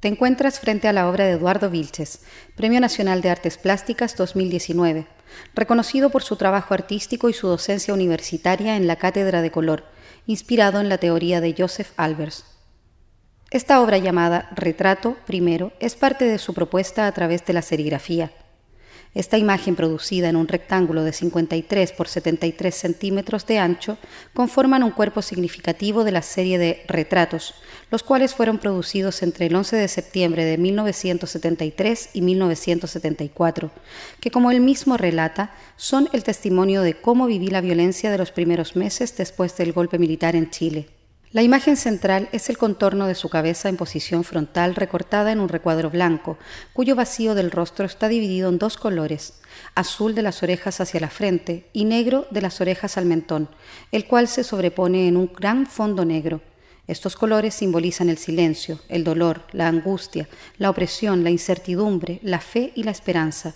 Te encuentras frente a la obra de Eduardo Vilches, Premio Nacional de Artes Plásticas 2019, reconocido por su trabajo artístico y su docencia universitaria en la Cátedra de Color, inspirado en la teoría de Joseph Albers. Esta obra llamada Retrato primero es parte de su propuesta a través de la serigrafía. Esta imagen producida en un rectángulo de 53 por 73 centímetros de ancho conforman un cuerpo significativo de la serie de retratos, los cuales fueron producidos entre el 11 de septiembre de 1973 y 1974, que como él mismo relata, son el testimonio de cómo viví la violencia de los primeros meses después del golpe militar en Chile. La imagen central es el contorno de su cabeza en posición frontal recortada en un recuadro blanco, cuyo vacío del rostro está dividido en dos colores, azul de las orejas hacia la frente y negro de las orejas al mentón, el cual se sobrepone en un gran fondo negro. Estos colores simbolizan el silencio, el dolor, la angustia, la opresión, la incertidumbre, la fe y la esperanza.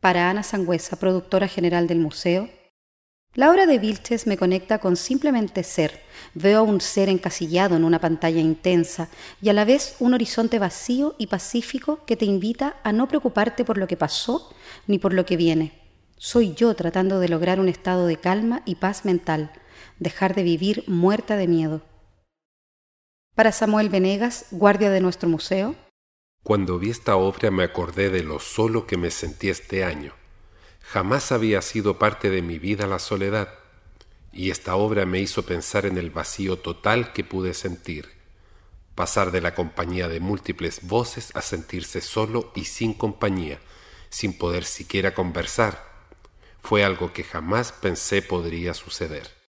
Para Ana Sangüesa, productora general del museo, la obra de Vilches me conecta con simplemente ser. Veo un ser encasillado en una pantalla intensa y a la vez un horizonte vacío y pacífico que te invita a no preocuparte por lo que pasó ni por lo que viene. Soy yo tratando de lograr un estado de calma y paz mental, dejar de vivir muerta de miedo. Para Samuel Venegas, guardia de nuestro museo. Cuando vi esta obra me acordé de lo solo que me sentí este año Jamás había sido parte de mi vida la soledad, y esta obra me hizo pensar en el vacío total que pude sentir, pasar de la compañía de múltiples voces a sentirse solo y sin compañía, sin poder siquiera conversar. Fue algo que jamás pensé podría suceder.